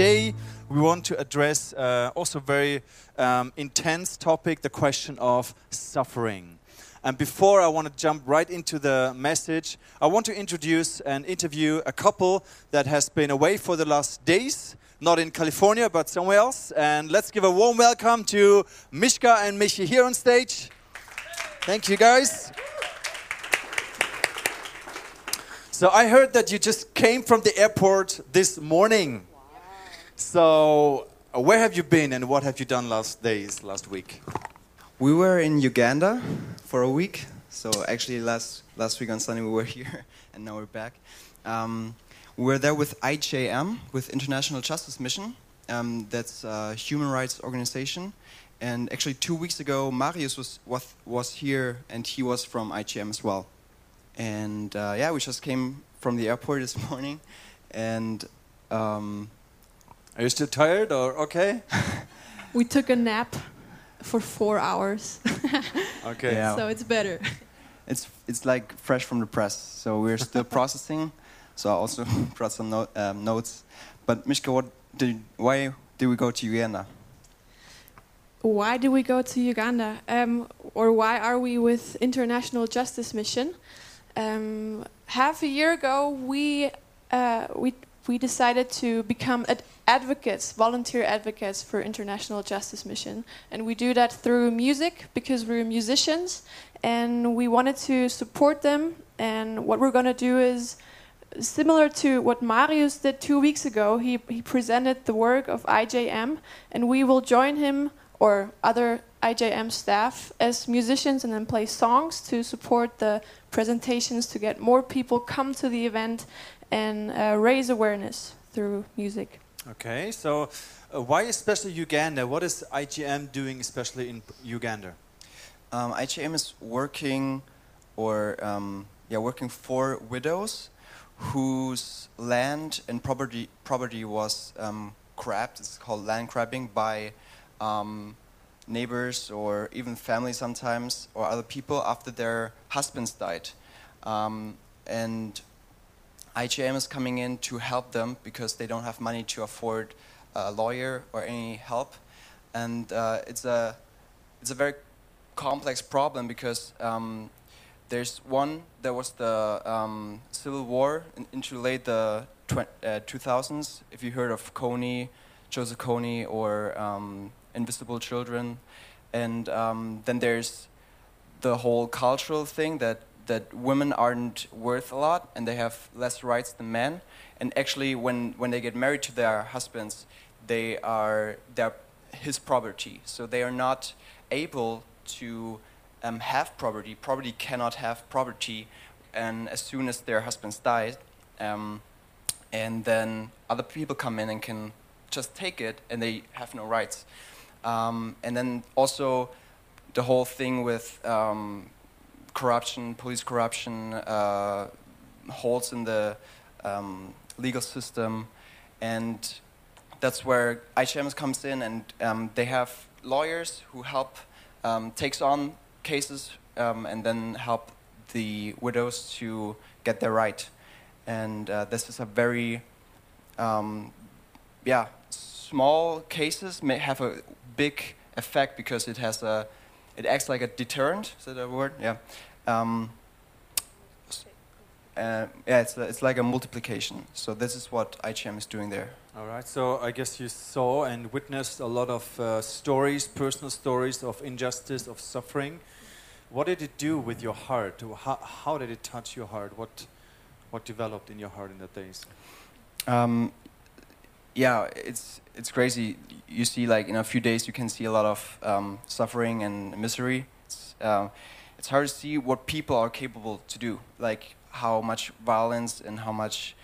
today we want to address uh, also very um, intense topic, the question of suffering. And before I want to jump right into the message, I want to introduce and interview a couple that has been away for the last days, not in California, but somewhere else. And let's give a warm welcome to Mishka and Michi here on stage. Thank you, guys. So I heard that you just came from the airport this morning. So uh, where have you been and what have you done last days, last week? We were in Uganda for a week. So actually, last last week on Sunday we were here, and now we're back. Um, we were there with IJM, with International Justice Mission. Um, that's a human rights organization. And actually, two weeks ago, Marius was was, was here, and he was from IJM as well. And uh, yeah, we just came from the airport this morning, and. Um, Are you still tired or okay? We took a nap for four hours, Okay. Yeah. so it's better. It's it's like fresh from the press, so we're still processing. So I also brought some no, um, notes. But Mishka, what did why did we go to Uganda? Why did we go to Uganda? Um, or why are we with International Justice Mission? Um, half a year ago, we uh, we we decided to become ad- advocates, volunteer advocates for International Justice Mission, and we do that through music because we're musicians, and we wanted to support them. And what we're going to do is similar to what Marius did two weeks ago. He he presented the work of IJM, and we will join him or other IJM staff as musicians and then play songs to support the presentations to get more people come to the event and uh, raise awareness through music. Okay. So uh, why especially Uganda? What is IJM doing especially in Uganda? Um, IJM is working, or um, yeah, working for widows whose land and property property was um, grabbed. It's called land grabbing by um, neighbors or even family sometimes or other people after their husbands died. Um, and IJM is coming in to help them because they don't have money to afford a lawyer or any help. And uh, it's a it's a very complex problem because um, there's one there was the um, civil war in, into late the uh, 2000s. If you heard of Kony, Joseph Kony, or um, Invisible Children, and um, then there's the whole cultural thing that that women aren't worth a lot and they have less rights than men. And actually, when when they get married to their husbands, they are they're his property, so they are not able to um, have property. Property cannot have property, and as soon as their husbands die, um, and then other people come in and can just take it, and they have no rights. Um, and then also the whole thing with um, corruption, police corruption, uh, holes in the um, legal system, and that's where IJM comes in, and um, they have lawyers who help um, takes on cases um, and then help the widows to get their right. And uh, this is a very, um, yeah, small cases may have a big effect because it has a, it acts like a deterrent. Is that a word? Yeah. Um, uh, yeah, it's, it's like a multiplication. So this is what IJM is doing there. All right. So I guess you saw and witnessed a lot of uh, stories, personal stories of injustice, of suffering. What did it do with your heart? How, how did it touch your heart? What what developed in your heart in that days? Um, yeah, it's it's crazy. You see, like in a few days, you can see a lot of um, suffering and misery. It's, uh, it's hard to see what people are capable to do, like how much violence and how much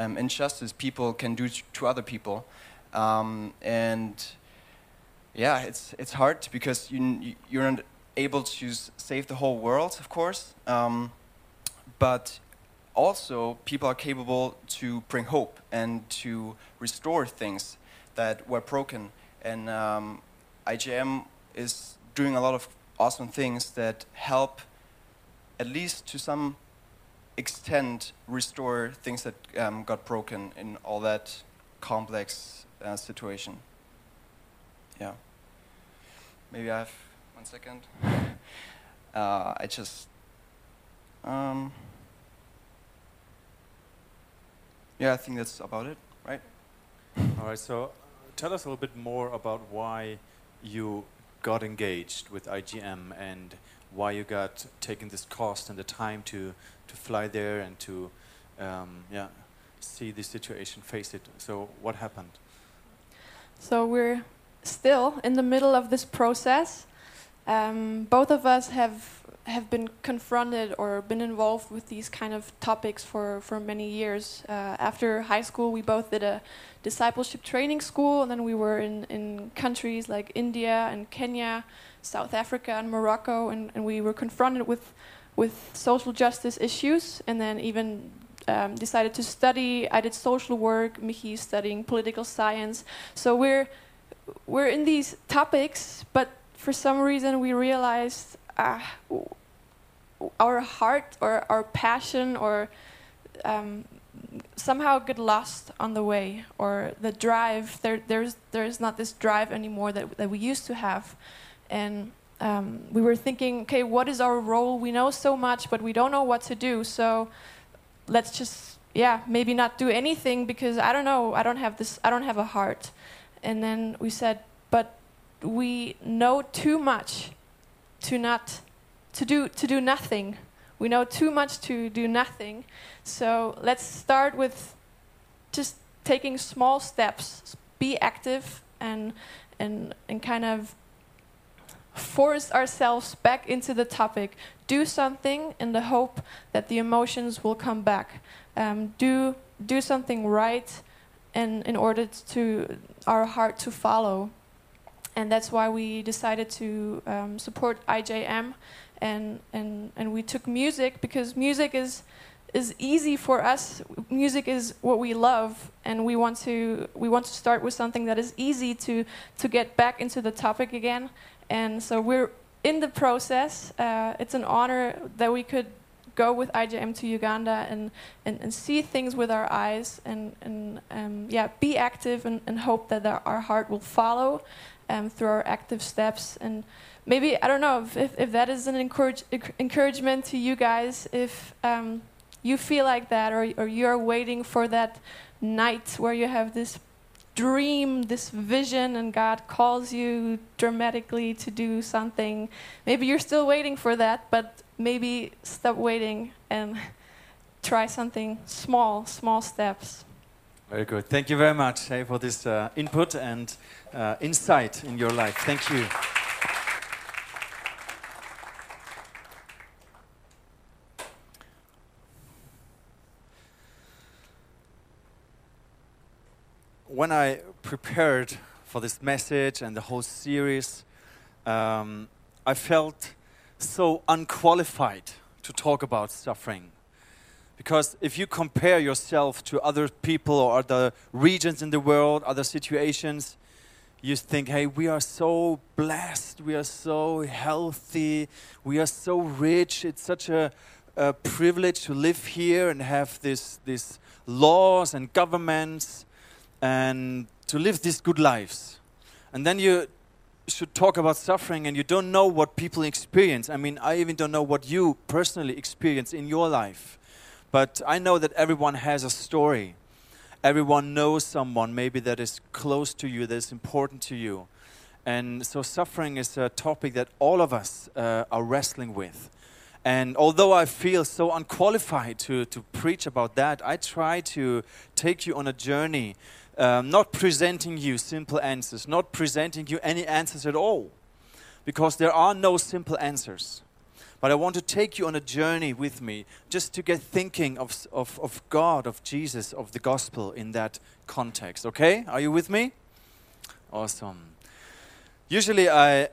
um, injustice people can do to other people, um, and yeah, it's it's hard because you you're not able to save the whole world, of course, um, but also people are capable to bring hope and to restore things that were broken. And um, IJM is doing a lot of awesome things that help, at least to some extent, restore things that um, got broken in all that complex uh, situation. Yeah. Maybe I have one second. Uh, I just. Um, yeah, I think that's about it, right? All right, so tell us a little bit more about why you got engaged with IJM and why you got taken this cost and the time to, to fly there and to um, yeah, see the situation, face it. So, what happened? So we're still in the middle of this process. Um, both of us have have been confronted or been involved with these kind of topics for, for many years. Uh, after high school, we both did a discipleship training school, and then we were in, in countries like India and Kenya, South Africa and Morocco, and, and we were confronted with with social justice issues, and then even um, decided to study. I did social work. Michi studying political science. So we're we're in these topics, but for some reason we realized uh, our heart or our passion or um, somehow get lost on the way or the drive. There there's there's not this drive anymore that, that we used to have. And um, we were thinking okay what is our role? We know so much but we don't know what to do. So let's just yeah maybe not do anything because i don't know. I don't have this i don't have a heart. And then we said but we know too much to not to do to do nothing. We know too much to do nothing. So let's start with just taking small steps. Be active and and and kind of force ourselves back into the topic. Do something in the hope that the emotions will come back. Um, do do something right, and in order to our heart to follow. And that's why we decided to um, support IJM and and and we took music because music is is easy for us. Music is what we love, and we want to we want to start with something that is easy to to get back into the topic again. And so we're in the process. Uh, it's an honor that we could go with IJM to Uganda and, and, and see things with our eyes and, and um, yeah, be active and, and hope that our, our heart will follow um, through our active steps. And maybe I don't know if, if, that is an encourage, encouragement to you guys. If um, you feel like that, or or you're waiting for that night where you have this dream, this vision, and God calls you dramatically to do something. Maybe you're still waiting for that, but maybe stop waiting and try something small, small steps. Very good. Thank you very much hey, for this uh, input and uh, insight in your life. Thank you. when I prepared for this message and the whole series, um, I felt so unqualified to talk about suffering. Because if you compare yourself to other people or other regions in the world, other situations, you think, hey, we are so blessed, we are so healthy, we are so rich, it's such a, a privilege to live here and have this, these laws and governments and to live these good lives. And then you should talk about suffering and you don't know what people experience. I mean, I even don't know what you personally experience in your life. But I know that everyone has a story. Everyone knows someone maybe that is close to you, that is important to you. And so suffering is a topic that all of us uh, are wrestling with. And although I feel so unqualified to, to preach about that, I try to take you on a journey um, not presenting you simple answers, not presenting you any answers at all, because there are no simple answers. But I want to take you on a journey with me just to get thinking of, of, of God, of Jesus, of the gospel in that context. Okay? Are you with me? Awesome. Usually I,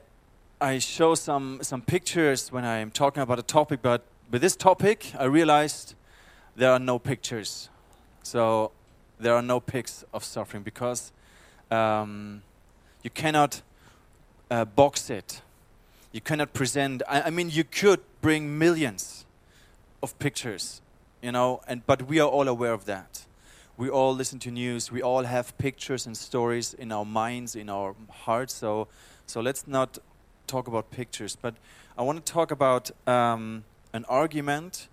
I show some, some pictures when I'm talking about a topic, but with this topic, I realized there are no pictures. So there are no pics of suffering because um, you cannot uh, box it. You cannot present. I, I, mean, you could bring millions of pictures, you know, and but we are all aware of that. we all listen to news. We all have pictures and stories in our minds, in our hearts. So, so let's not talk about pictures. But I want to talk about um, an argument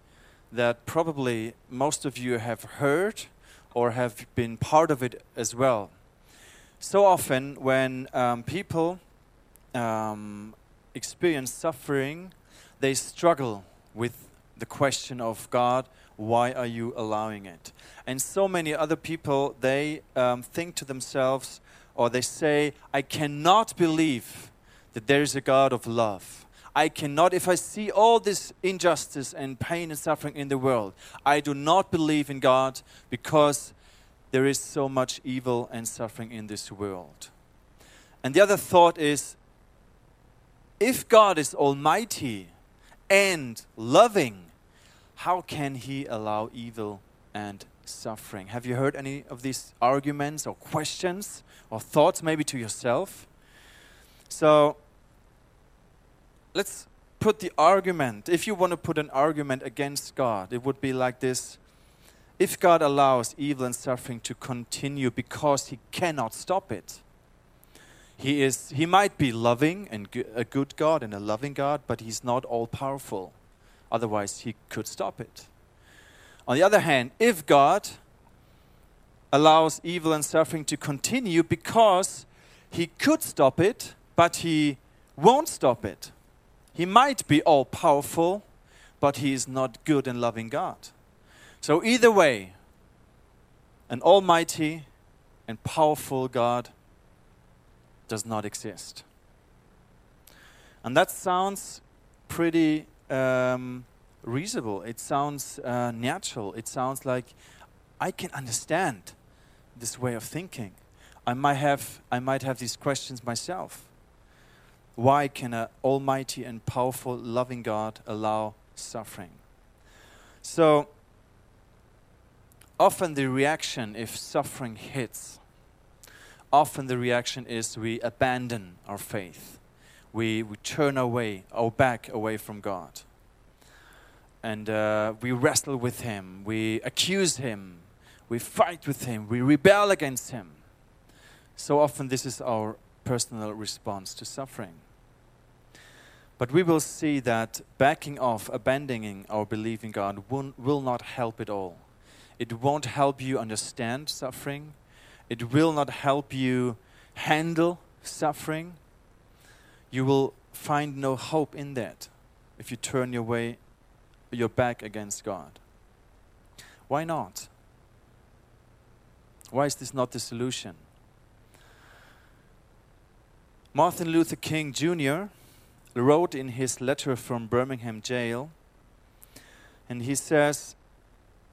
that probably most of you have heard or have been part of it as well. So often, when um, people um, experience suffering, they struggle with the question of God, why are you allowing it? And so many other people, they um, think to themselves, or they say, I cannot believe that there is a God of love. I cannot, if I see all this injustice and pain and suffering in the world, I do not believe in God because there is so much evil and suffering in this world. And the other thought is if God is almighty and loving, how can he allow evil and suffering? Have you heard any of these arguments or questions or thoughts, maybe to yourself? So let's put the argument, if you want to put an argument against God, it would be like this if God allows evil and suffering to continue because He cannot stop it, He, is, he might be loving and a good God and a loving God, but He's not all powerful. Otherwise, He could stop it. On the other hand, if God allows evil and suffering to continue because He could stop it, but He won't stop it, He might be all powerful, but He is not good and loving God. So, either way, an almighty and powerful God does not exist. And that sounds pretty um, reasonable. It sounds uh, natural. It sounds like I can understand this way of thinking. I might have, I might have these questions myself. Why can an almighty and powerful, loving God allow suffering? So, often the reaction if suffering hits often the reaction is we abandon our faith. We, we turn away our back away from god. And uh, we wrestle with him. We accuse him. We fight with him. We rebel against him. So often this is our personal response to suffering. But we will see that backing off abandoning our belief in god will, will not help at all. It won't help you understand suffering. It will not help you handle suffering. You will find no hope in that if you turn your way your back against God. Why not? Why is this not the solution? Martin Luther King Jr. wrote in his letter from Birmingham jail, and he says,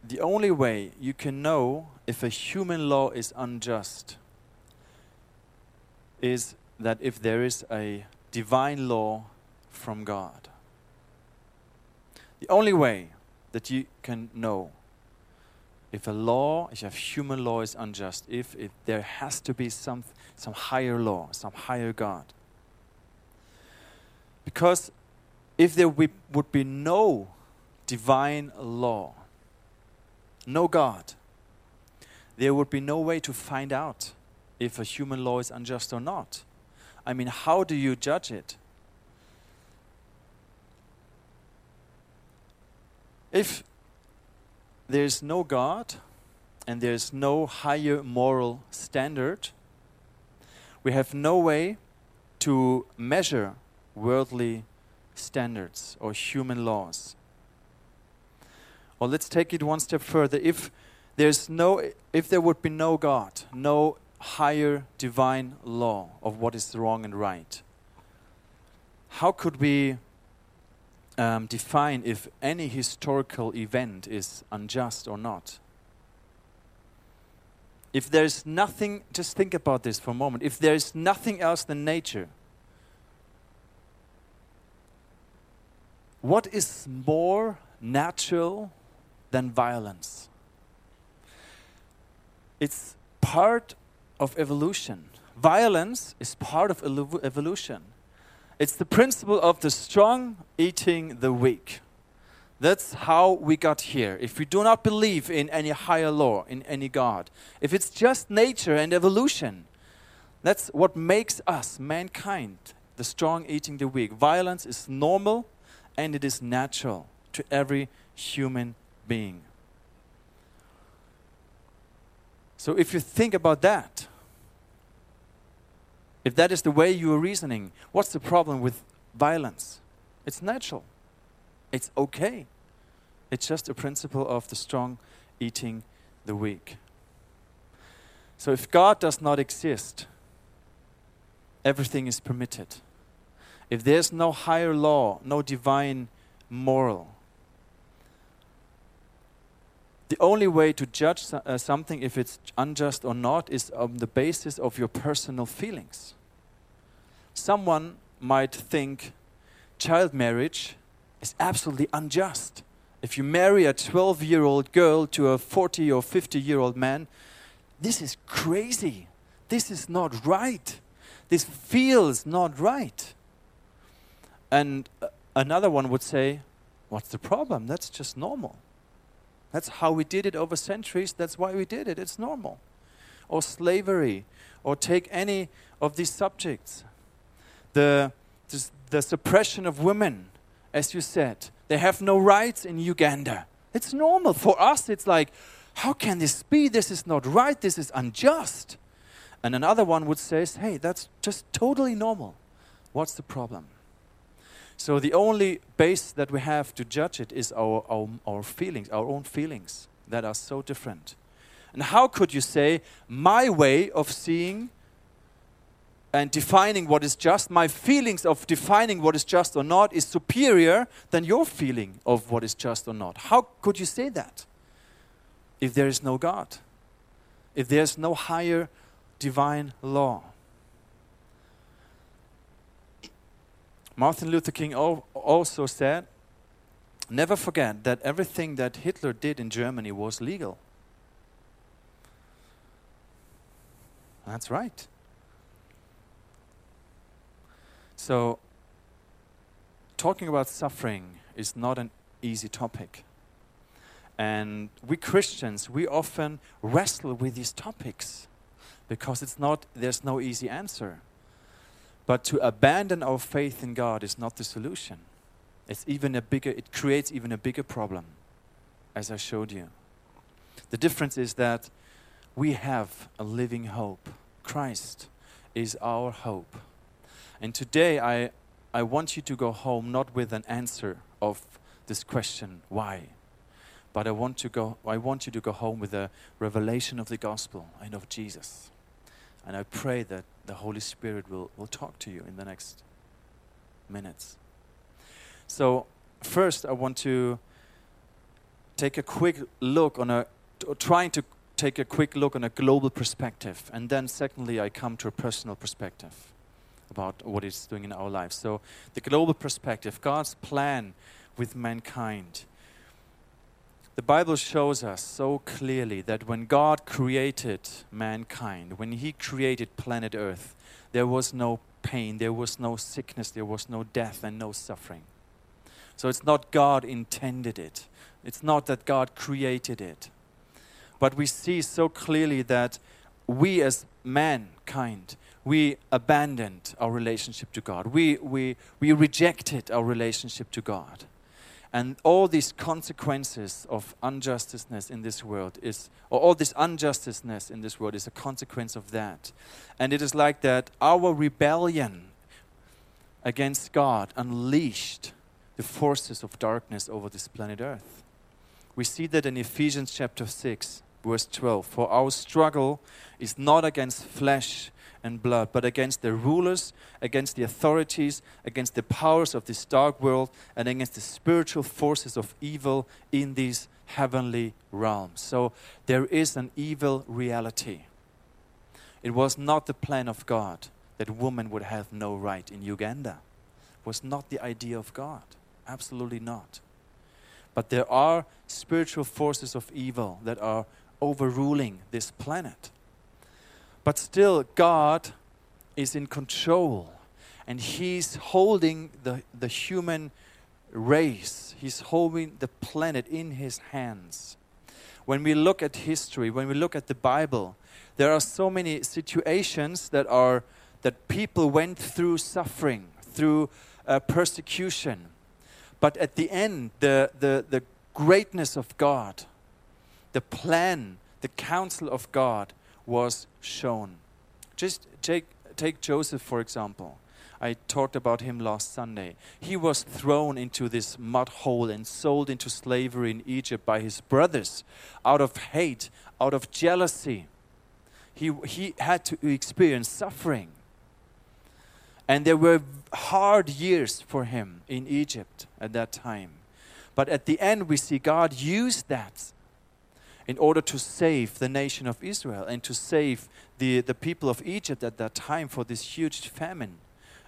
the only way you can know if a human law is unjust is that if there is a divine law from God. The only way that you can know if a law, if a human law is unjust, if, if there has to be some, some higher law, some higher God. Because if there would be no divine law, no God, there would be no way to find out if a human law is unjust or not. I mean, how do you judge it? If there's no God and there's no higher moral standard, we have no way to measure worldly standards or human laws. Or let's take it one step further. If there's no if there would be no God, no higher divine law of what is wrong and right, how could we um, define if any historical event is unjust or not? If there's nothing, just think about this for a moment. If there's nothing else than nature, what is more natural than violence. It's part of evolution. Violence is part of evolution. It's the principle of the strong eating the weak. That's how we got here. If we do not believe in any higher law, in any God, if it's just nature and evolution, that's what makes us, mankind, the strong eating the weak. Violence is normal and it is natural to every human being. So if you think about that, if that is the way you are reasoning, what's the problem with violence? It's natural. It's okay. It's just a principle of the strong eating the weak. So if God does not exist, everything is permitted. If there's no higher law, no divine moral, the only way to judge uh, something if it's unjust or not is on the basis of your personal feelings. Someone might think child marriage is absolutely unjust. If you marry a 12 year old girl to a 40 or 50 year old man, this is crazy. This is not right. This feels not right. And uh, another one would say, What's the problem? That's just normal. That's how we did it over centuries. That's why we did it. It's normal. Or slavery, or take any of these subjects. The, the suppression of women, as you said, they have no rights in Uganda. It's normal. For us, it's like, how can this be? This is not right. This is unjust. And another one would say, hey, that's just totally normal. What's the problem? So the only base that we have to judge it is our, our, our feelings, our own feelings that are so different. And how could you say, my way of seeing and defining what is just, my feelings of defining what is just or not is superior than your feeling of what is just or not? How could you say that if there is no God? If there's no higher divine law? Martin Luther King also said, Never forget that everything that Hitler did in Germany was legal. That's right. So, talking about suffering is not an easy topic. And we Christians, we often wrestle with these topics because it's not, there's no easy answer. But to abandon our faith in God is not the solution. It's even a bigger, it creates even a bigger problem, as I showed you. The difference is that we have a living hope. Christ is our hope. And today I, I want you to go home not with an answer of this question, why? But I want, to go, I want you to go home with a revelation of the gospel and of Jesus. And I pray that the Holy Spirit will, will talk to you in the next minutes. So, first, I want to take a quick look on a, trying to take a quick look on a global perspective. And then, secondly, I come to a personal perspective about what it's doing in our lives. So, the global perspective, God's plan with mankind. The Bible shows us so clearly that when God created mankind, when He created planet Earth, there was no pain, there was no sickness, there was no death, and no suffering. So it's not God intended it, it's not that God created it. But we see so clearly that we as mankind, we abandoned our relationship to God. We, we, we rejected our relationship to God. And all these consequences of unjusticeness in this world is, or all this unjusticeness in this world is a consequence of that. And it is like that our rebellion against God unleashed the forces of darkness over this planet Earth. We see that in Ephesians chapter 6, verse 12. For our struggle is not against flesh and blood, but against the rulers, against the authorities, against the powers of this dark world, and against the spiritual forces of evil in these heavenly realms. So there is an evil reality. It was not the plan of God that women would have no right in Uganda. It was not the idea of God. Absolutely not. But there are spiritual forces of evil that are overruling this planet. But still, God is in control and He's holding the, the human race. He's holding the planet in his hands. When we look at history, when we look at the Bible, there are so many situations that are that people went through suffering, through uh, persecution. But at the end, the, the, the greatness of God, the plan, the counsel of God was shown. Just take, take Joseph, for example. I talked about him last Sunday. He was thrown into this mud hole and sold into slavery in Egypt by his brothers out of hate, out of jealousy. He, he had to experience suffering. And there were hard years for him in Egypt at that time. But at the end, we see God use that in order to save the nation of Israel and to save the, the people of Egypt at that time for this huge famine.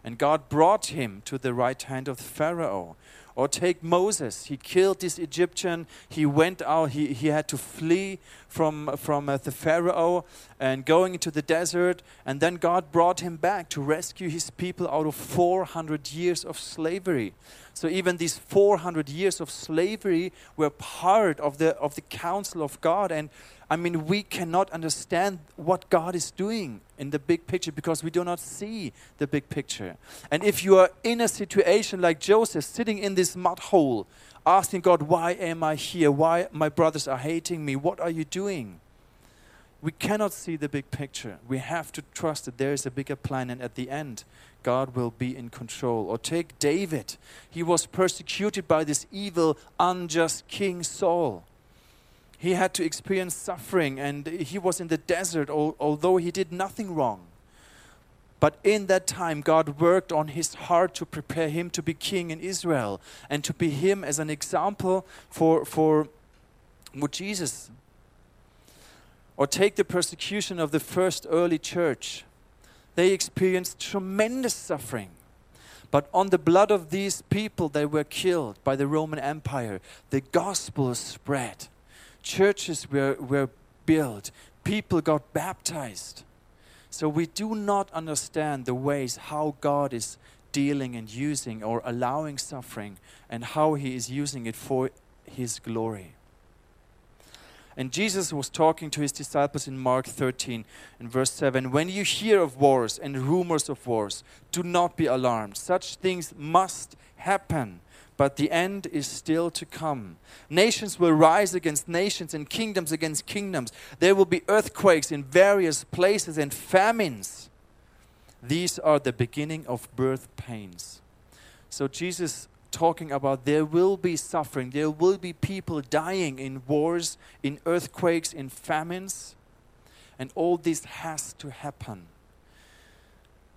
And God brought him to the right hand of Pharaoh. Or take Moses. He killed this Egyptian. He went out. He, he had to flee from, from uh, the Pharaoh and going into the desert. And then God brought him back to rescue his people out of 400 years of slavery. So even these 400 years of slavery were part of the, of the counsel of God. And I mean, we cannot understand what God is doing in the big picture because we do not see the big picture. And if you are in a situation like Joseph, sitting in this mud hole, asking God, Why am I here? Why my brothers are hating me? What are you doing? We cannot see the big picture. We have to trust that there is a bigger plan, and at the end, God will be in control. Or take David. He was persecuted by this evil, unjust king Saul he had to experience suffering and he was in the desert, although he did nothing wrong. But in that time, God worked on his heart to prepare him to be king in Israel and to be him as an example for, for Jesus. Or take the persecution of the first early church. They experienced tremendous suffering. But on the blood of these people, they were killed by the Roman Empire. The gospel spread churches were, were built, people got baptized. So we do not understand the ways how God is dealing and using or allowing suffering and how he is using it for his glory. And Jesus was talking to his disciples in Mark 13 in verse 7 When you hear of wars and rumors of wars, do not be alarmed. Such things must happen but the end is still to come. Nations will rise against nations and kingdoms against kingdoms. There will be earthquakes in various places and famines. These are the beginning of birth pains. So, Jesus talking about there will be suffering, there will be people dying in wars, in earthquakes, in famines, and all this has to happen.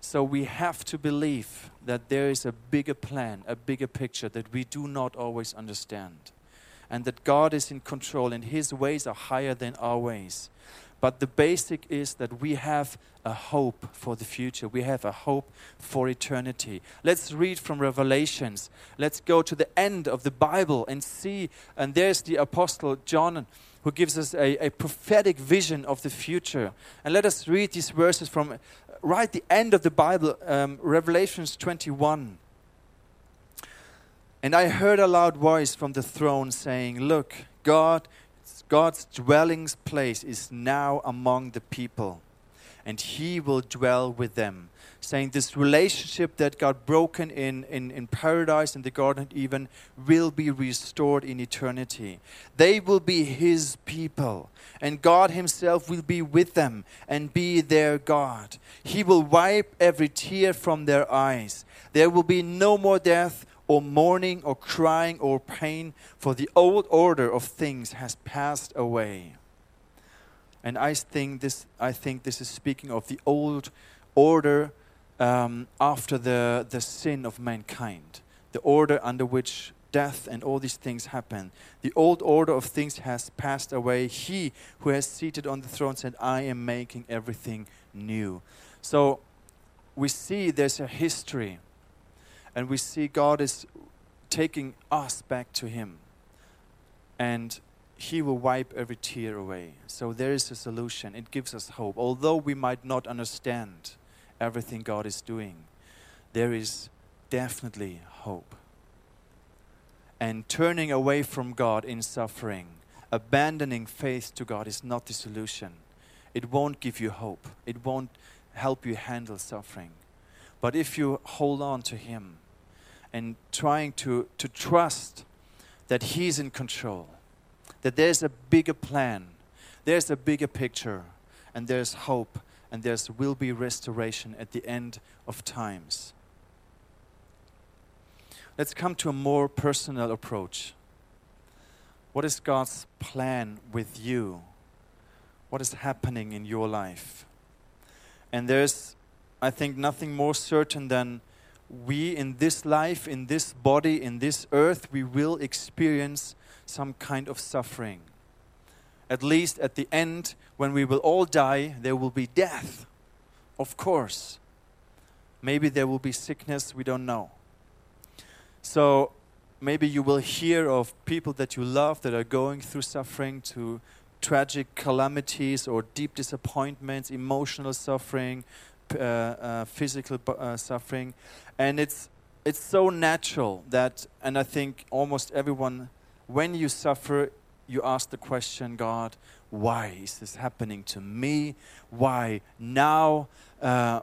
So we have to believe that there is a bigger plan, a bigger picture that we do not always understand. And that God is in control and His ways are higher than our ways. But the basic is that we have a hope for the future. We have a hope for eternity. Let's read from Revelations. Let's go to the end of the Bible and see. And there's the Apostle John who gives us a, a prophetic vision of the future. And let us read these verses from right the end of the Bible, um, Revelations 21. And I heard a loud voice from the throne saying, Look, God, God's dwelling place is now among the people, and he will dwell with them saying this relationship that got broken in, in, in paradise in the Garden of Eden will be restored in eternity. They will be his people, and God himself will be with them and be their God. He will wipe every tear from their eyes. There will be no more death or mourning or crying or pain, for the old order of things has passed away. And I think this, I think this is speaking of the old order um, after the, the sin of mankind, the order under which death and all these things happen. The old order of things has passed away. He who has seated on the throne said, I am making everything new. So we see there's a history, and we see God is taking us back to Him. And He will wipe every tear away. So there is a solution. It gives us hope. Although we might not understand everything God is doing, there is definitely hope. and turning away from God in suffering, abandoning faith to God is not the solution. It won't give you hope. It won't help you handle suffering. But if you hold on to Him and trying to, to trust that He's in control, that there's a bigger plan, there's a bigger picture, and there's hope, and there will be restoration at the end of times. Let's come to a more personal approach. What is God's plan with you? What is happening in your life? And there's, I think, nothing more certain than we in this life, in this body, in this earth, we will experience some kind of suffering. At least at the end, when we will all die, there will be death. Of course. Maybe there will be sickness, we don't know. So maybe you will hear of people that you love that are going through suffering to tragic calamities or deep disappointments, emotional suffering, uh, uh, physical uh, suffering, and it's it's so natural that, and I think almost everyone, when you suffer, you ask the question, God, why is this happening to me? Why now? Uh,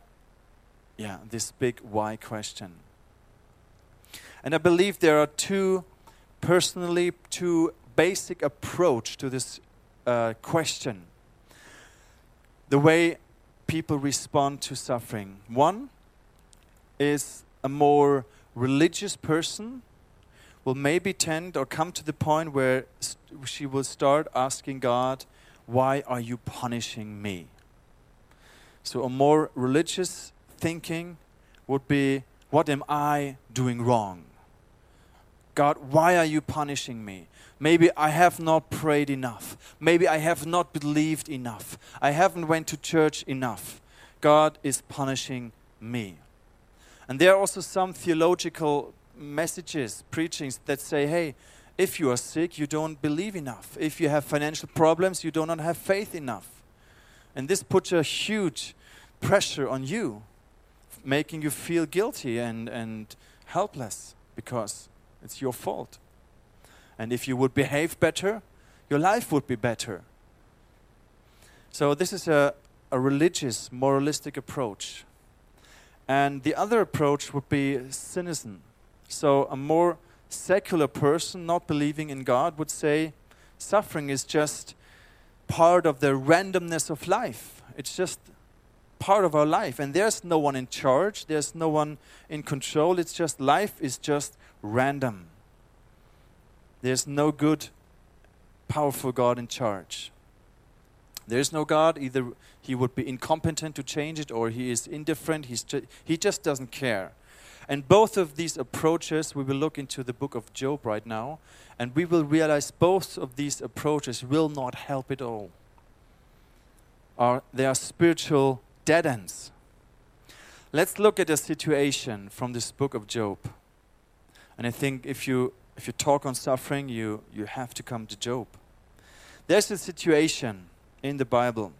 yeah, this big why question. And I believe there are two, personally, two basic approach to this uh, question. The way people respond to suffering. One is a more religious person will maybe tend or come to the point where she will start asking God, Why are you punishing me? So, a more religious thinking would be, What am I doing wrong? God, why are you punishing me? Maybe I have not prayed enough. Maybe I have not believed enough. I haven't went to church enough. God is punishing me. And there are also some theological messages, preachings that say, hey, if you are sick, you don't believe enough. If you have financial problems, you do not have faith enough. And this puts a huge pressure on you, making you feel guilty and, and helpless because it's your fault. And if you would behave better, your life would be better. So, this is a, a religious, moralistic approach. And the other approach would be cynicism. So, a more secular person, not believing in God, would say suffering is just part of the randomness of life. It's just part of our life. And there's no one in charge, there's no one in control. It's just life is just random. There's no good, powerful God in charge. There's no God. Either he would be incompetent to change it or he is indifferent. He's ju- he just doesn't care. And both of these approaches, we will look into the book of Job right now, and we will realize both of these approaches will not help at all. Are, they are spiritual dead ends. Let's look at a situation from this book of Job. And I think if you if you talk on suffering, you you have to come to Job. There's a situation in the Bible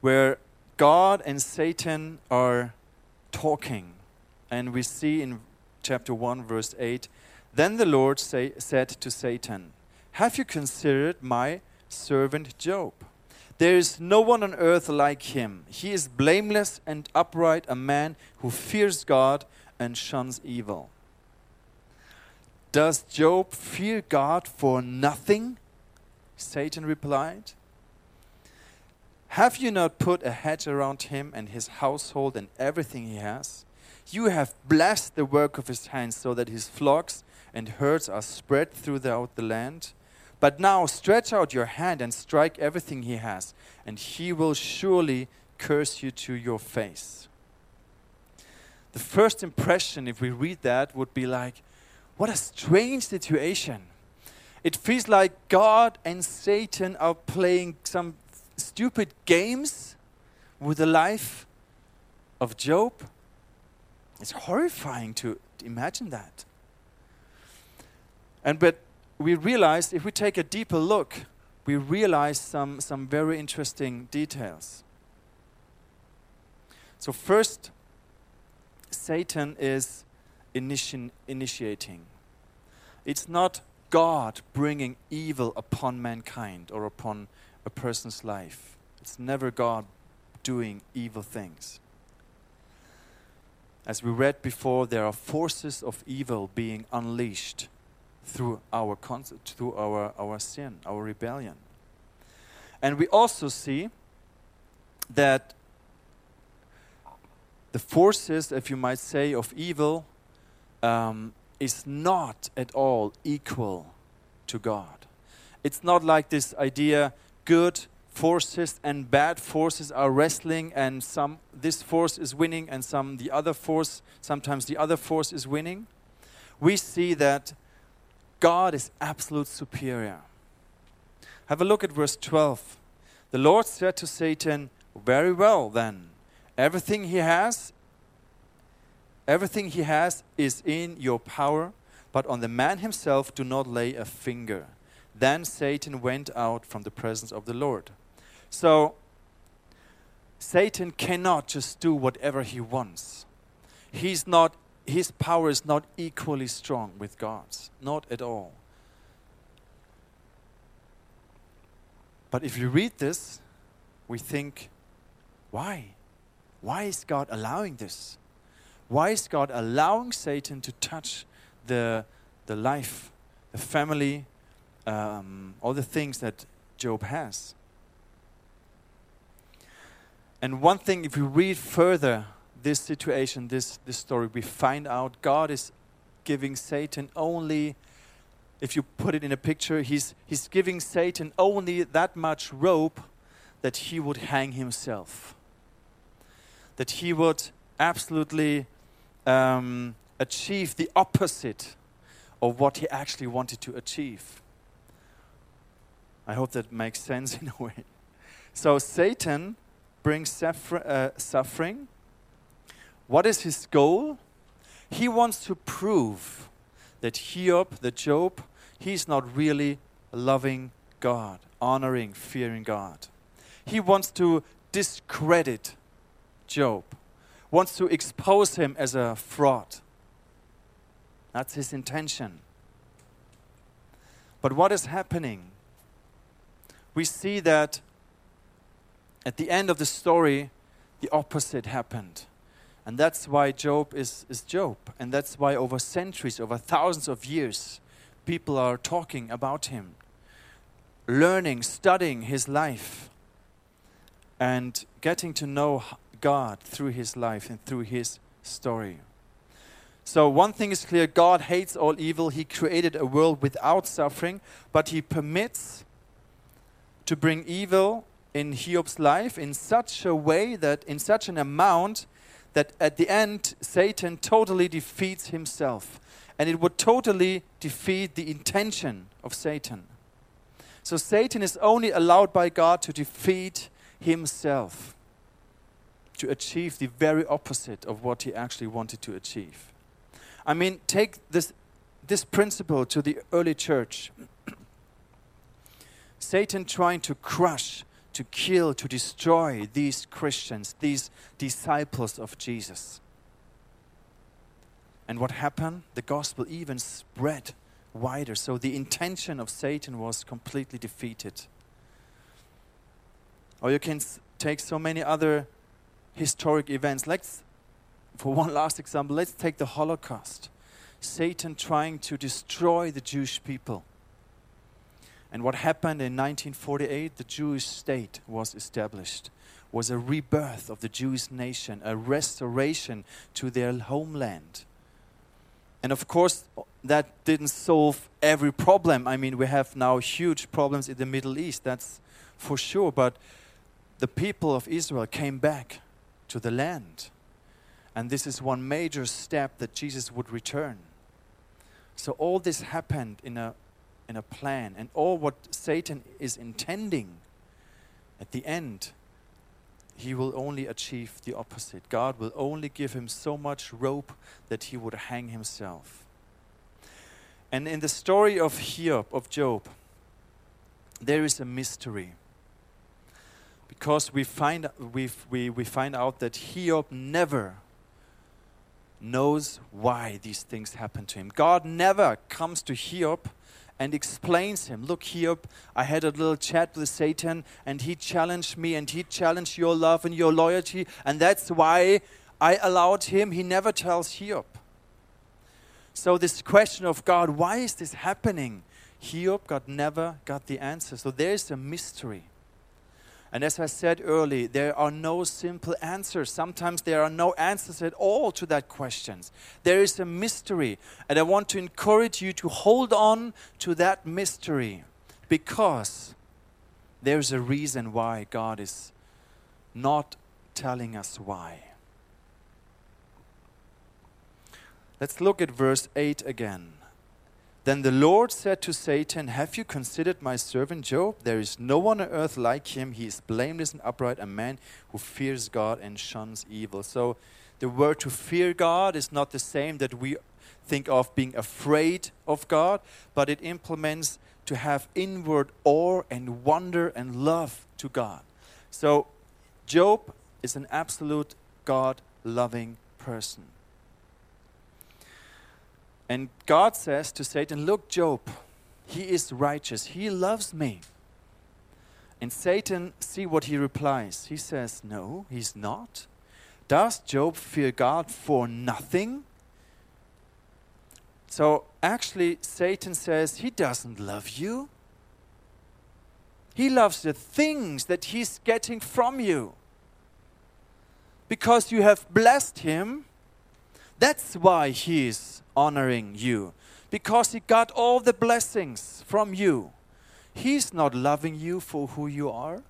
where God and Satan are talking. And we see in chapter 1 verse 8, then the Lord say, said to Satan, "Have you considered my servant Job?" There is no one on earth like him. He is blameless and upright, a man who fears God and shuns evil. Does Job fear God for nothing? Satan replied. Have you not put a hedge around him and his household and everything he has? You have blessed the work of his hands so that his flocks and herds are spread throughout the land. But now stretch out your hand and strike everything he has, and he will surely curse you to your face. The first impression, if we read that, would be like, what a strange situation. It feels like God and Satan are playing some stupid games with the life of Job. It's horrifying to, to imagine that. And but we realize if we take a deeper look, we realize some, some very interesting details. So, first, Satan is initi- initiating. It's not God bringing evil upon mankind or upon a person's life. It's never God doing evil things. As we read before, there are forces of evil being unleashed through our concept, through our, our sin, our rebellion. And we also see that the forces, if you might say, of evil um, is not at all equal to God. It's not like this idea good forces and bad forces are wrestling and some this force is winning and some the other force sometimes the other force is winning. We see that God is absolute superior. Have a look at verse 12. The Lord said to Satan, "Very well then. Everything he has everything he has is in your power, but on the man himself do not lay a finger." Then Satan went out from the presence of the Lord. So Satan cannot just do whatever he wants. He's not his power is not equally strong with God's, not at all. But if you read this, we think, why? Why is God allowing this? Why is God allowing Satan to touch the, the life, the family, um, all the things that Job has? And one thing, if we read further this situation, this, this story, we find out God is giving Satan only, if you put it in a picture, he's, he's giving Satan only that much rope that he would hang himself. That he would absolutely um, achieve the opposite of what he actually wanted to achieve. I hope that makes sense in a way. So, Satan brings uh, suffering. What is his goal? He wants to prove that Hiob, the Job, he's not really loving God, honoring, fearing God. He wants to discredit Job, wants to expose him as a fraud. That's his intention. But what is happening? We see that at the end of the story, the opposite happened. And that's why Job is, is Job. And that's why over centuries, over thousands of years, people are talking about him, learning, studying his life, and getting to know God through his life and through his story. So, one thing is clear God hates all evil. He created a world without suffering, but he permits to bring evil in Hiob's life in such a way that, in such an amount, that at the end, Satan totally defeats himself. And it would totally defeat the intention of Satan. So Satan is only allowed by God to defeat himself, to achieve the very opposite of what he actually wanted to achieve. I mean, take this, this principle to the early church. Satan trying to crush to kill, to destroy these Christians, these disciples of Jesus. And what happened? The gospel even spread wider. So the intention of Satan was completely defeated. Or you can take so many other historic events. Let's, for one last example, let's take the Holocaust. Satan trying to destroy the Jewish people. And what happened in 1948, the Jewish state was established, was a rebirth of the Jewish nation, a restoration to their homeland. And of course, that didn't solve every problem. I mean, we have now huge problems in the Middle East, that's for sure. But the people of Israel came back to the land. And this is one major step that Jesus would return. So all this happened in a in a plan. And all what Satan is intending at the end, he will only achieve the opposite. God will only give him so much rope that he would hang himself. And in the story of Hiob, of Job, there is a mystery. Because we find, we we, we find out that Hiob never, knows why these things happen to him. God never comes to Hiob and explains him Look, Hiob, I had a little chat with Satan, and he challenged me, and he challenged your love and your loyalty, and that's why I allowed him. He never tells Hiob. So, this question of God, why is this happening? Hiob God never got the answer. So, there's a mystery. And as I said earlier, there are no simple answers. Sometimes there are no answers at all to that questions. There is a mystery. And I want to encourage you to hold on to that mystery because there's a reason why God is not telling us why. Let's look at verse 8 again. Then the Lord said to Satan, Have you considered my servant Job? There is no one on earth like him. He is blameless and upright, a man who fears God and shuns evil. So the word to fear God is not the same that we think of being afraid of God, but it implements to have inward awe and wonder and love to God. So Job is an absolute God loving person. And God says to Satan, Look, Job, he is righteous, he loves me. And Satan, see what he replies. He says, No, he's not. Does Job fear God for nothing? So actually, Satan says he doesn't love you. He loves the things that he's getting from you. Because you have blessed him, that's why he is honoring you because he got all the blessings from you. He's not loving you for who you are.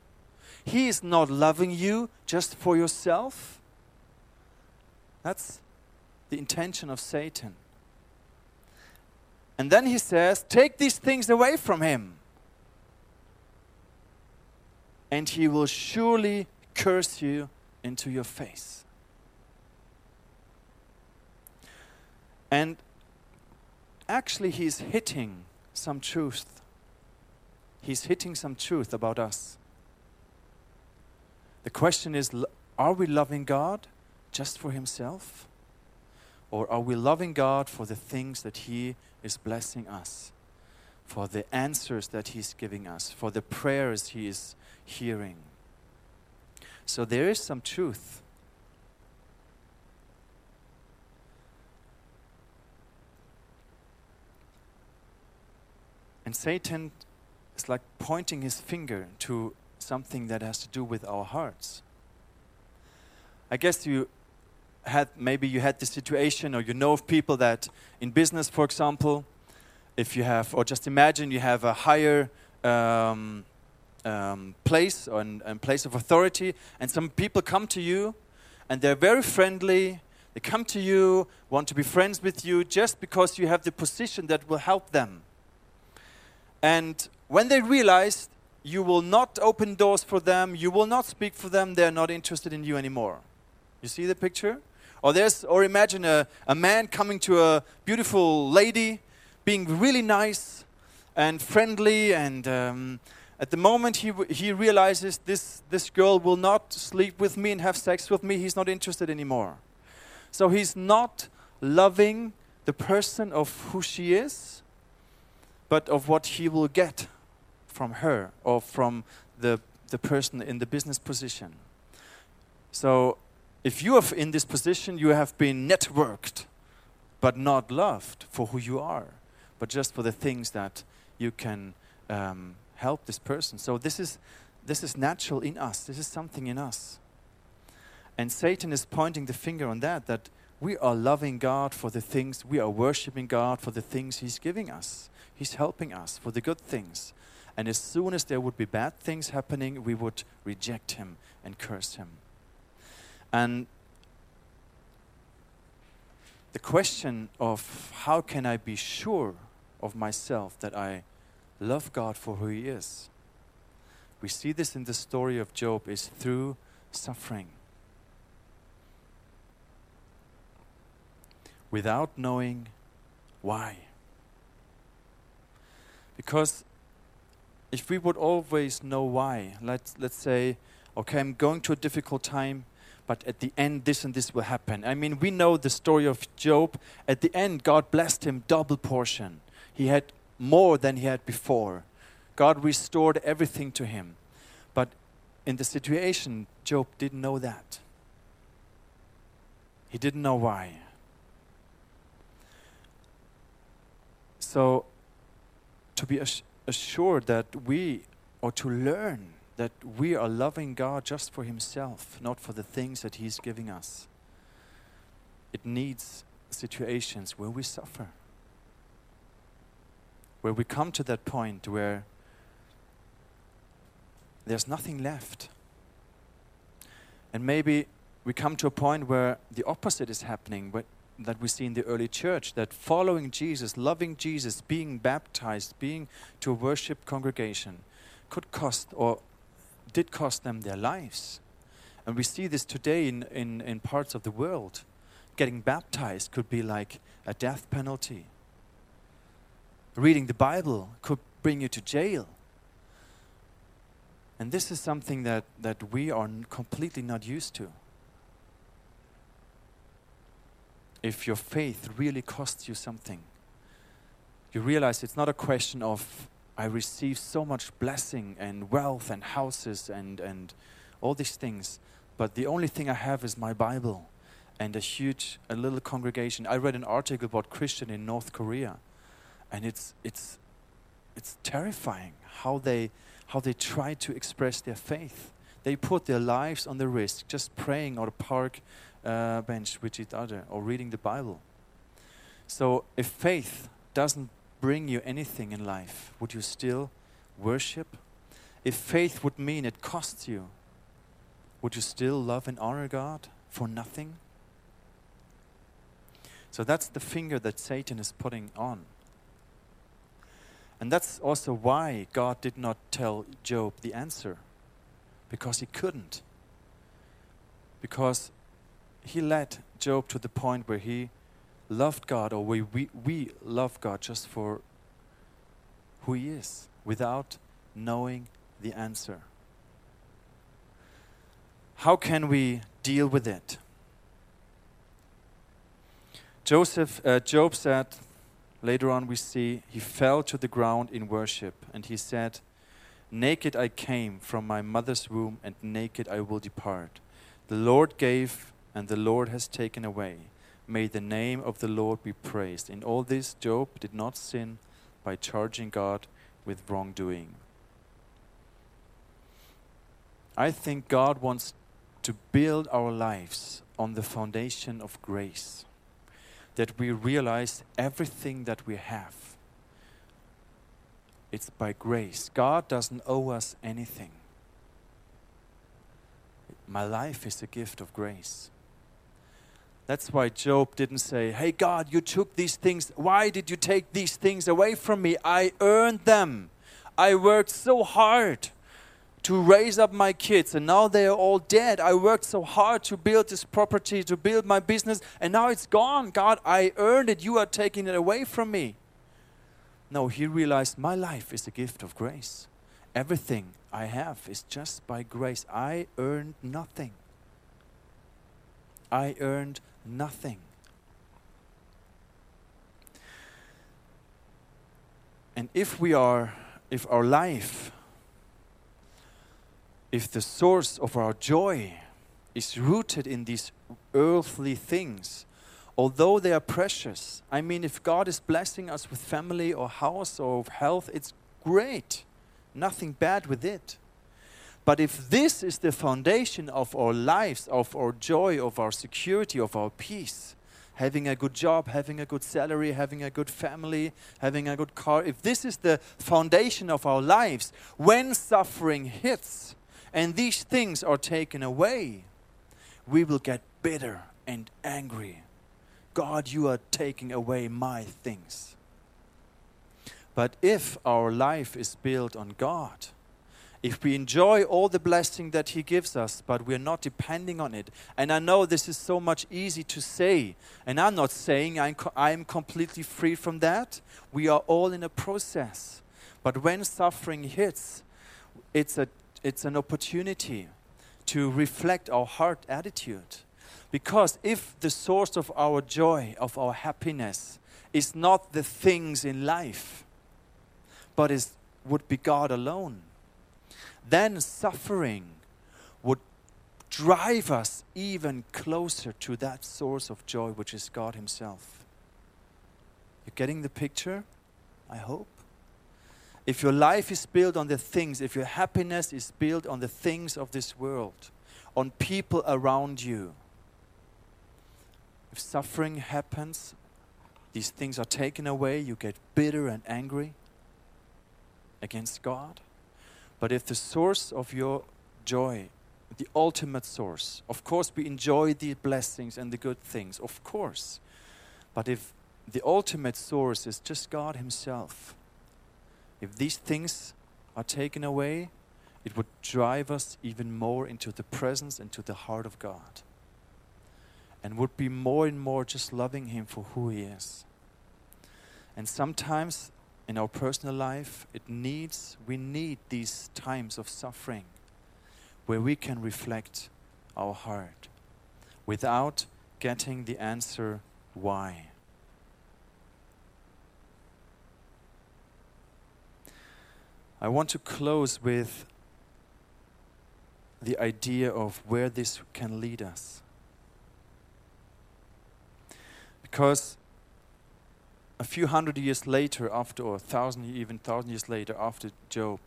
He is not loving you just for yourself. That's the intention of Satan. And then he says, Take these things away from him, and he will surely curse you into your face. And actually, he's hitting some truth. He's hitting some truth about us. The question is are we loving God just for Himself? Or are we loving God for the things that He is blessing us, for the answers that He's giving us, for the prayers He is hearing? So there is some truth And Satan is like pointing his finger to something that has to do with our hearts. I guess you had maybe you had the situation or you know of people that in business for example if you have or just imagine you have a higher um, um, place or a place of authority and some people come to you and they're very friendly they come to you want to be friends with you just because you have the position that will help them and when they realize you will not open doors for them, you will not speak for them, they're not interested in you anymore. You see the picture? Or there's or imagine a, a man coming to a beautiful lady, being really nice and friendly and um, at the moment he, he realizes this, this girl will not sleep with me and have sex with me, he's not interested anymore. So he's not loving the person of who she is, but of what he will get from her or from the, the person in the business position. So, if you are in this position, you have been networked, but not loved for who you are, but just for the things that you can um, help this person. So, this is, this is natural in us, this is something in us. And Satan is pointing the finger on that, that we are loving God for the things, we are worshiping God for the things He's giving us. He's helping us for the good things. And as soon as there would be bad things happening, we would reject him and curse him. And the question of how can I be sure of myself that I love God for who he is? We see this in the story of Job is through suffering. Without knowing why. Because if we would always know why, let's, let's say, okay, I'm going to a difficult time, but at the end, this and this will happen. I mean, we know the story of Job. At the end, God blessed him double portion. He had more than he had before. God restored everything to him. But in the situation, Job didn't know that. He didn't know why. So, to be assured that we, or to learn that we are loving God just for Himself, not for the things that He's giving us, it needs situations where we suffer. Where we come to that point where there's nothing left. And maybe we come to a point where the opposite is happening, but that we see in the early church that following Jesus, loving Jesus, being baptized, being to a worship congregation could cost or did cost them their lives. And we see this today in, in, in parts of the world. Getting baptized could be like a death penalty. Reading the Bible could bring you to jail. And this is something that, that we are completely not used to. If your faith really costs you something, you realize it's not a question of, I receive so much blessing and wealth and houses and, and all these things, but the only thing I have is my Bible and a huge, a little congregation. I read an article about Christian in North Korea, and it's, it's, it's terrifying how they, how they try to express their faith. They put their lives on the risk just praying on a park uh, bench with each other or reading the Bible. So, if faith doesn't bring you anything in life, would you still worship? If faith would mean it costs you, would you still love and honor God for nothing? So that's the finger that Satan is putting on. And that's also why God did not tell Job the answer, because he couldn't. Because he led Job to the point where he loved God, or we, we, we love God just for who he is, without knowing the answer. How can we deal with it? Joseph, uh, Job said, later on we see, he fell to the ground in worship, and he said, Naked I came from my mother's womb, and naked I will depart. The Lord gave, and the Lord has taken away. May the name of the Lord be praised. In all this, Job did not sin by charging God with wrongdoing. I think God wants to build our lives on the foundation of grace, that we realize everything that we have. It's by grace. God doesn't owe us anything. My life is a gift of grace. That's why Job didn't say, Hey, God, you took these things. Why did you take these things away from me? I earned them. I worked so hard to raise up my kids, and now they are all dead. I worked so hard to build this property, to build my business, and now it's gone. God, I earned it. You are taking it away from me. No, he realized my life is a gift of grace. Everything I have is just by grace. I earned nothing. I earned nothing. And if we are, if our life, if the source of our joy is rooted in these earthly things, although they are precious, I mean, if God is blessing us with family or house or health, it's great. Nothing bad with it. But if this is the foundation of our lives, of our joy, of our security, of our peace, having a good job, having a good salary, having a good family, having a good car, if this is the foundation of our lives, when suffering hits and these things are taken away, we will get bitter and angry. God, you are taking away my things. But if our life is built on God, if we enjoy all the blessing that he gives us but we're not depending on it. And i know this is so much easy to say and i'm not saying i'm, co- I'm completely free from that. We are all in a process. But when suffering hits it's, a, it's an opportunity to reflect our heart attitude. Because if the source of our joy, of our happiness, is not the things in life, but is would be God alone, then suffering would drive us even closer to that source of joy, which is God Himself. You're getting the picture? I hope. If your life is built on the things, if your happiness is built on the things of this world, on people around you, if suffering happens, these things are taken away, you get bitter and angry against God. But if the source of your joy, the ultimate source, of course, we enjoy the blessings and the good things, of course. But if the ultimate source is just God Himself, if these things are taken away, it would drive us even more into the presence into the heart of God. And would be more and more just loving Him for who He is. And sometimes in our personal life, it needs, we need these times of suffering where we can reflect our heart without getting the answer why. I want to close with the idea of where this can lead us. Because a few hundred years later, after, or a thousand, even thousand years later, after Job,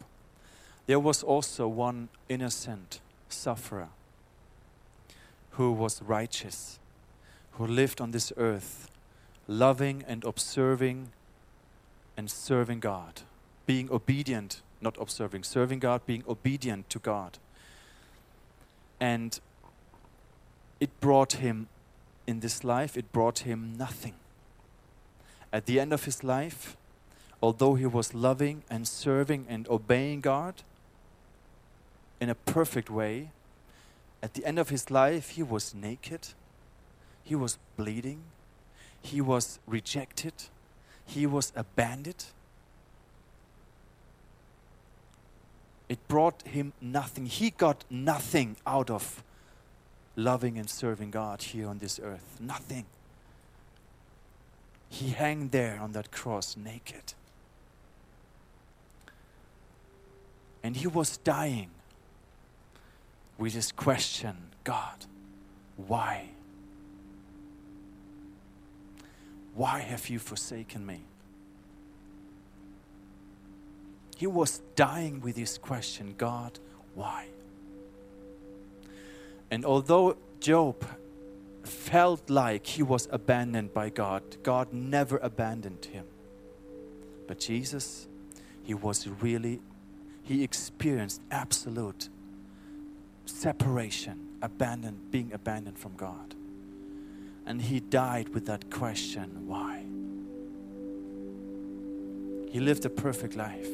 there was also one innocent sufferer who was righteous, who lived on this earth, loving and observing and serving God, being obedient, not observing, serving God, being obedient to God. And it brought him, in this life, it brought him nothing at the end of his life, although he was loving and serving and obeying God in a perfect way, at the end of his life, he was naked, he was bleeding, he was rejected, he was abandoned. It brought him nothing. He got nothing out of loving and serving God here on this earth. Nothing. He hung there on that cross naked. And he was dying with this question God, why? Why have you forsaken me? He was dying with this question God, why? And although Job felt like he was abandoned by God. God never abandoned him. But Jesus, he was really, he experienced absolute separation, abandoned, being abandoned from God. And he died with that question why? He lived a perfect life.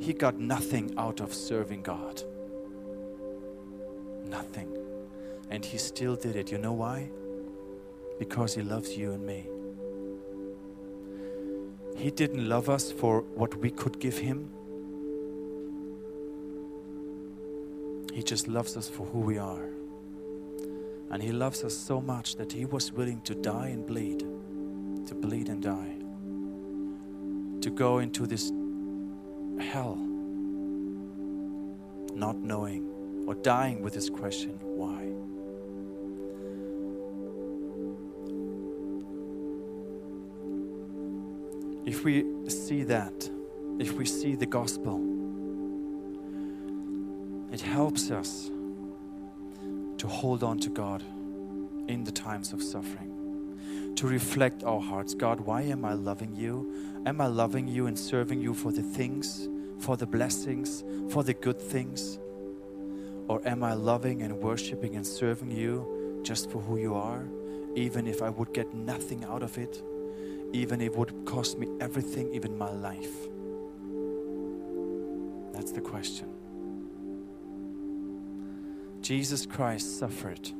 He got nothing out of serving God. Nothing. And he still did it. You know why? Because he loves you and me. He didn't love us for what we could give him. He just loves us for who we are. And he loves us so much that he was willing to die and bleed, to bleed and die, to go into this hell, not knowing or dying with this question why? We see that, if we see the gospel, it helps us to hold on to God in the times of suffering, to reflect our hearts God, why am I loving you? Am I loving you and serving you for the things, for the blessings, for the good things? Or am I loving and worshiping and serving you just for who you are, even if I would get nothing out of it? Even if it would cost me everything, even my life? That's the question. Jesus Christ suffered.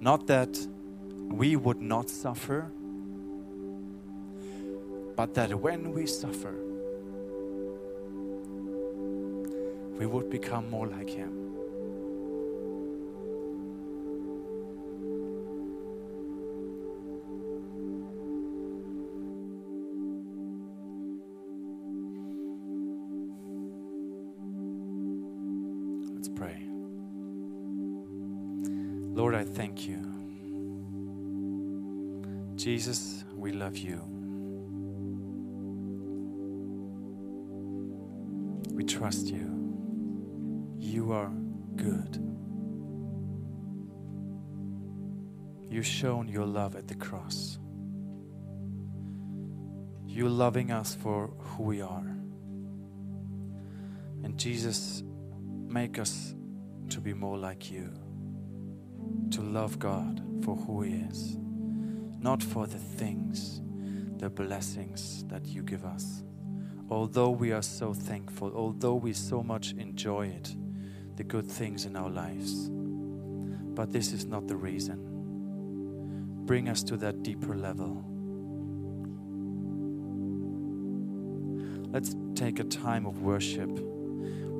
Not that we would not suffer, but that when we suffer, we would become more like Him. Pray. Lord, I thank you. Jesus, we love you. We trust you. You are good. You've shown your love at the cross. You're loving us for who we are. And Jesus, make us to be more like you, to love God for who He is, not for the things, the blessings that you give us. Although we are so thankful, although we so much enjoy it, the good things in our lives. But this is not the reason. Bring us to that deeper level. Let's take a time of worship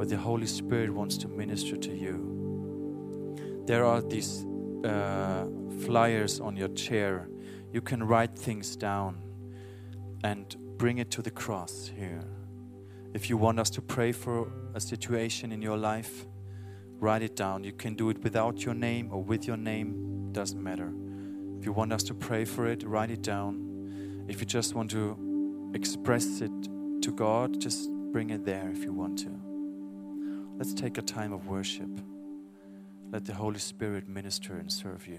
the Holy Spirit wants to minister to you. There are these uh, flyers on your chair. You can write things down and bring it to the cross here. If you want us to pray for a situation in your life, write it down. You can do it without your name or with your name, doesn't matter. If you want us to pray for it, write it down. If you just want to express it to God, just bring it there if you want to. Let's take a time of worship. Let the Holy Spirit minister and serve you.